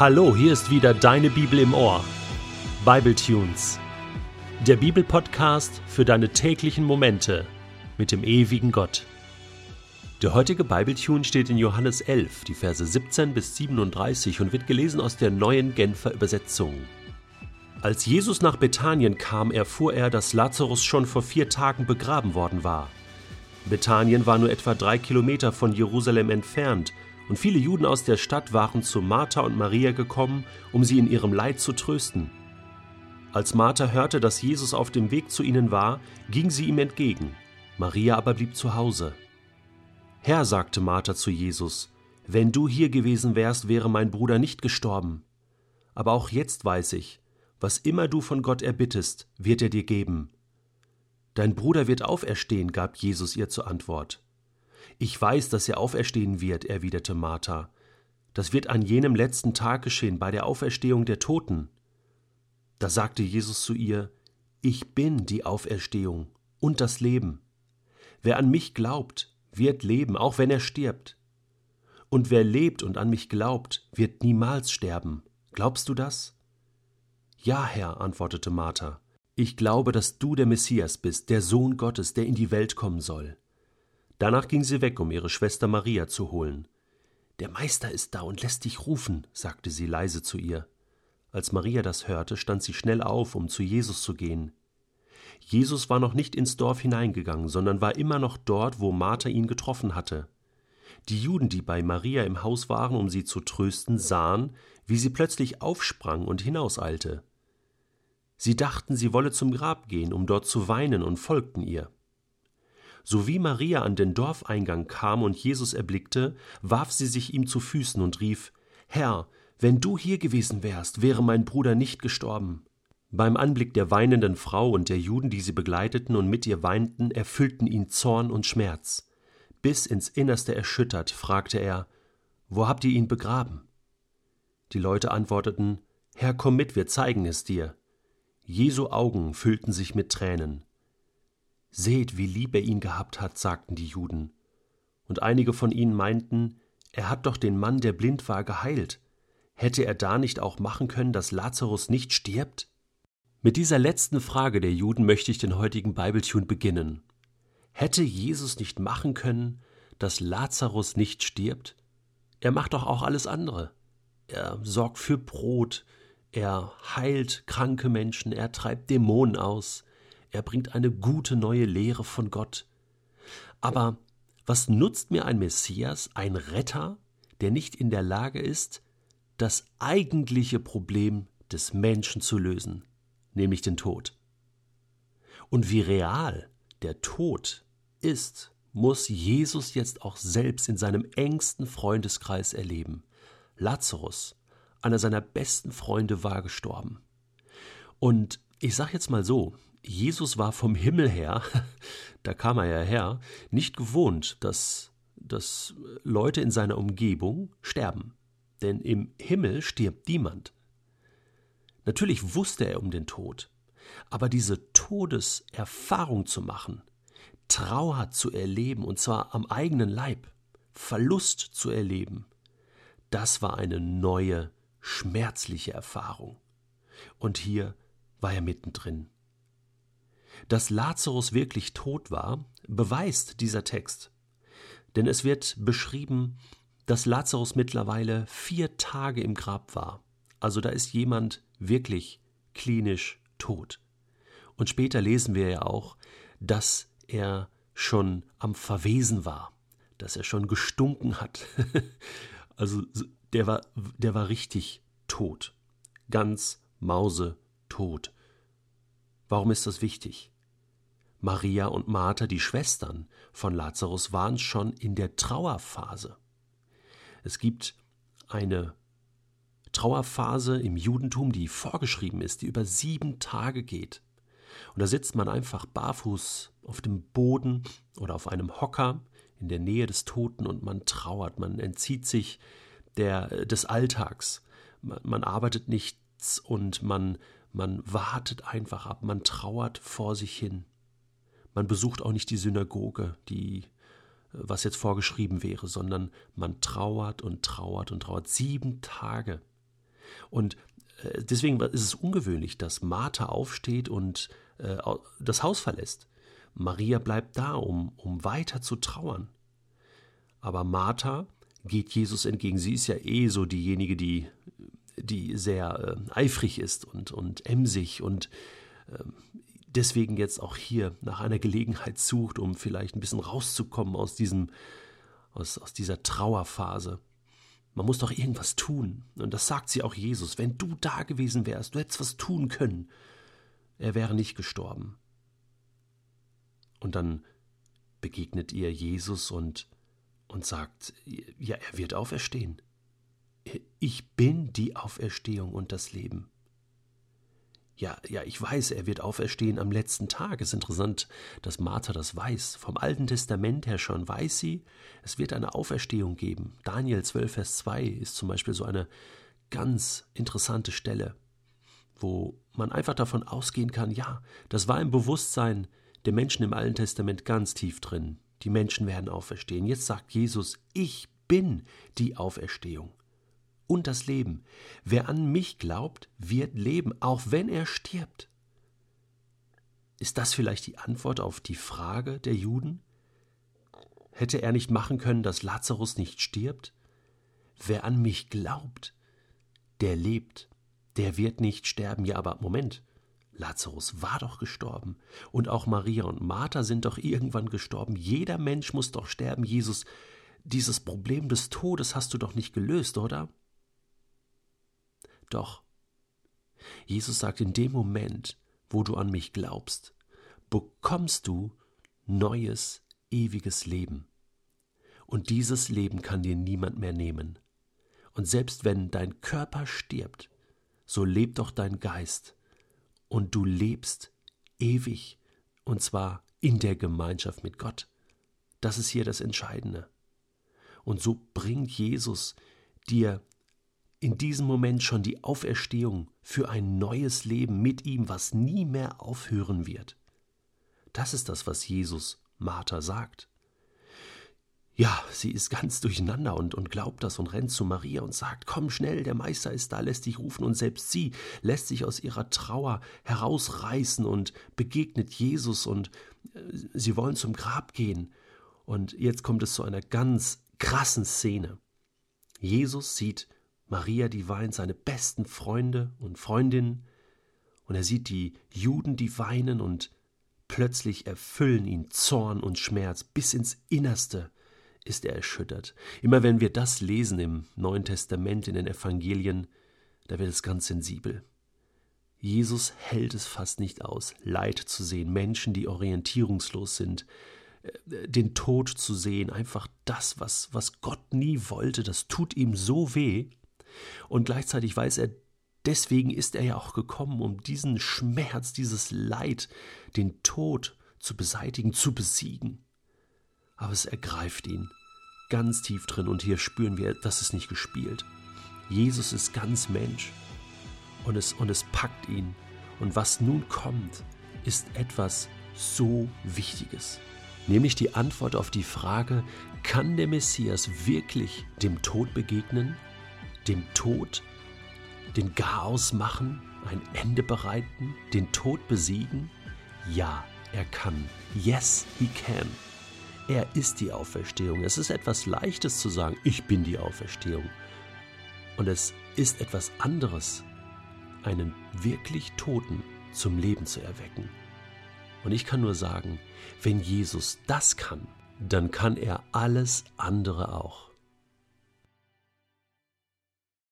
Hallo, hier ist wieder deine Bibel im Ohr. Bible Tunes. Der Bibelpodcast für deine täglichen Momente mit dem ewigen Gott. Der heutige Bibletune steht in Johannes 11, die Verse 17 bis 37 und wird gelesen aus der neuen Genfer Übersetzung. Als Jesus nach Bethanien kam, erfuhr er, dass Lazarus schon vor vier Tagen begraben worden war. Bethanien war nur etwa drei Kilometer von Jerusalem entfernt und viele Juden aus der Stadt waren zu Martha und Maria gekommen, um sie in ihrem Leid zu trösten. Als Martha hörte, dass Jesus auf dem Weg zu ihnen war, ging sie ihm entgegen. Maria aber blieb zu Hause. Herr, sagte Martha zu Jesus, wenn du hier gewesen wärst, wäre mein Bruder nicht gestorben. Aber auch jetzt weiß ich, was immer du von Gott erbittest, wird er dir geben. Dein Bruder wird auferstehen, gab Jesus ihr zur Antwort. Ich weiß, dass er auferstehen wird, erwiderte Martha. Das wird an jenem letzten Tag geschehen, bei der Auferstehung der Toten. Da sagte Jesus zu ihr, Ich bin die Auferstehung und das Leben. Wer an mich glaubt, wird leben, auch wenn er stirbt. Und wer lebt und an mich glaubt, wird niemals sterben. Glaubst du das? Ja, Herr, antwortete Martha. Ich glaube, dass du der Messias bist, der Sohn Gottes, der in die Welt kommen soll. Danach ging sie weg, um ihre Schwester Maria zu holen. Der Meister ist da und lässt dich rufen, sagte sie leise zu ihr. Als Maria das hörte, stand sie schnell auf, um zu Jesus zu gehen. Jesus war noch nicht ins Dorf hineingegangen, sondern war immer noch dort, wo Martha ihn getroffen hatte. Die Juden, die bei Maria im Haus waren, um sie zu trösten, sahen, wie sie plötzlich aufsprang und hinauseilte. Sie dachten, sie wolle zum Grab gehen, um dort zu weinen, und folgten ihr. Sowie Maria an den Dorfeingang kam und Jesus erblickte, warf sie sich ihm zu Füßen und rief Herr, wenn du hier gewesen wärst, wäre mein Bruder nicht gestorben. Beim Anblick der weinenden Frau und der Juden, die sie begleiteten und mit ihr weinten, erfüllten ihn Zorn und Schmerz. Bis ins Innerste erschüttert, fragte er Wo habt ihr ihn begraben? Die Leute antworteten Herr, komm mit, wir zeigen es dir. Jesu Augen füllten sich mit Tränen. Seht, wie lieb er ihn gehabt hat, sagten die Juden. Und einige von ihnen meinten, er hat doch den Mann, der blind war, geheilt. Hätte er da nicht auch machen können, dass Lazarus nicht stirbt? Mit dieser letzten Frage der Juden möchte ich den heutigen Bibletune beginnen. Hätte Jesus nicht machen können, dass Lazarus nicht stirbt? Er macht doch auch alles andere. Er sorgt für Brot, er heilt kranke Menschen, er treibt Dämonen aus, er bringt eine gute neue Lehre von Gott. Aber was nutzt mir ein Messias, ein Retter, der nicht in der Lage ist, das eigentliche Problem des Menschen zu lösen, nämlich den Tod? Und wie real der Tod ist, muss Jesus jetzt auch selbst in seinem engsten Freundeskreis erleben. Lazarus, einer seiner besten Freunde, war gestorben. Und ich sage jetzt mal so, Jesus war vom Himmel her, da kam er ja her, nicht gewohnt, dass, dass Leute in seiner Umgebung sterben. Denn im Himmel stirbt niemand. Natürlich wusste er um den Tod, aber diese Todeserfahrung zu machen, Trauer zu erleben, und zwar am eigenen Leib, Verlust zu erleben, das war eine neue, schmerzliche Erfahrung. Und hier war er mittendrin. Dass Lazarus wirklich tot war, beweist dieser Text. Denn es wird beschrieben, dass Lazarus mittlerweile vier Tage im Grab war. Also da ist jemand wirklich klinisch tot. Und später lesen wir ja auch, dass er schon am Verwesen war, dass er schon gestunken hat. also der war, der war richtig tot, ganz mausetot. Warum ist das wichtig? Maria und Martha, die Schwestern von Lazarus, waren schon in der Trauerphase. Es gibt eine Trauerphase im Judentum, die vorgeschrieben ist, die über sieben Tage geht. Und da sitzt man einfach barfuß auf dem Boden oder auf einem Hocker in der Nähe des Toten und man trauert, man entzieht sich der, des Alltags. Man, man arbeitet nichts und man man wartet einfach ab, man trauert vor sich hin. Man besucht auch nicht die Synagoge, die was jetzt vorgeschrieben wäre, sondern man trauert und trauert und trauert sieben Tage. Und äh, deswegen ist es ungewöhnlich, dass Martha aufsteht und äh, das Haus verlässt. Maria bleibt da, um, um weiter zu trauern. Aber Martha geht Jesus entgegen. Sie ist ja eh so diejenige, die, die sehr äh, eifrig ist und, und emsig und äh, deswegen jetzt auch hier nach einer Gelegenheit sucht, um vielleicht ein bisschen rauszukommen aus, diesem, aus, aus dieser Trauerphase. Man muss doch irgendwas tun. Und das sagt sie auch Jesus. Wenn du da gewesen wärst, du hättest was tun können. Er wäre nicht gestorben. Und dann begegnet ihr Jesus und, und sagt, ja, er wird auferstehen. Ich bin die Auferstehung und das Leben. Ja, ja, ich weiß, er wird auferstehen am letzten Tag. Es ist interessant, dass Martha das weiß. Vom Alten Testament her schon weiß sie, es wird eine Auferstehung geben. Daniel 12, Vers 2 ist zum Beispiel so eine ganz interessante Stelle, wo man einfach davon ausgehen kann, ja, das war im Bewusstsein der Menschen im Alten Testament ganz tief drin. Die Menschen werden auferstehen. Jetzt sagt Jesus, ich bin die Auferstehung und das Leben. Wer an mich glaubt, wird leben, auch wenn er stirbt. Ist das vielleicht die Antwort auf die Frage der Juden? Hätte er nicht machen können, dass Lazarus nicht stirbt? Wer an mich glaubt, der lebt, der wird nicht sterben. Ja, aber Moment, Lazarus war doch gestorben. Und auch Maria und Martha sind doch irgendwann gestorben. Jeder Mensch muss doch sterben. Jesus, dieses Problem des Todes hast du doch nicht gelöst, oder? Doch. Jesus sagt, in dem Moment, wo du an mich glaubst, bekommst du neues, ewiges Leben. Und dieses Leben kann dir niemand mehr nehmen. Und selbst wenn dein Körper stirbt, so lebt doch dein Geist. Und du lebst ewig, und zwar in der Gemeinschaft mit Gott. Das ist hier das Entscheidende. Und so bringt Jesus dir in diesem Moment schon die Auferstehung für ein neues Leben mit ihm, was nie mehr aufhören wird. Das ist das, was Jesus Martha sagt. Ja, sie ist ganz durcheinander und, und glaubt das und rennt zu Maria und sagt, komm schnell, der Meister ist da, lässt dich rufen und selbst sie lässt sich aus ihrer Trauer herausreißen und begegnet Jesus und äh, sie wollen zum Grab gehen. Und jetzt kommt es zu einer ganz krassen Szene. Jesus sieht Maria, die weint, seine besten Freunde und Freundinnen, und er sieht die Juden, die weinen, und plötzlich erfüllen ihn Zorn und Schmerz, bis ins Innerste ist er erschüttert. Immer wenn wir das lesen im Neuen Testament, in den Evangelien, da wird es ganz sensibel. Jesus hält es fast nicht aus, Leid zu sehen, Menschen, die orientierungslos sind, äh, den Tod zu sehen, einfach das, was, was Gott nie wollte, das tut ihm so weh. Und gleichzeitig weiß er, deswegen ist er ja auch gekommen, um diesen Schmerz, dieses Leid, den Tod zu beseitigen, zu besiegen. Aber es ergreift ihn ganz tief drin und hier spüren wir, das ist nicht gespielt. Jesus ist ganz Mensch und es, und es packt ihn. Und was nun kommt, ist etwas so Wichtiges. Nämlich die Antwort auf die Frage, kann der Messias wirklich dem Tod begegnen? Dem Tod, den Chaos machen, ein Ende bereiten, den Tod besiegen? Ja, er kann. Yes, he can. Er ist die Auferstehung. Es ist etwas Leichtes zu sagen, ich bin die Auferstehung. Und es ist etwas anderes, einen wirklich Toten zum Leben zu erwecken. Und ich kann nur sagen, wenn Jesus das kann, dann kann er alles andere auch.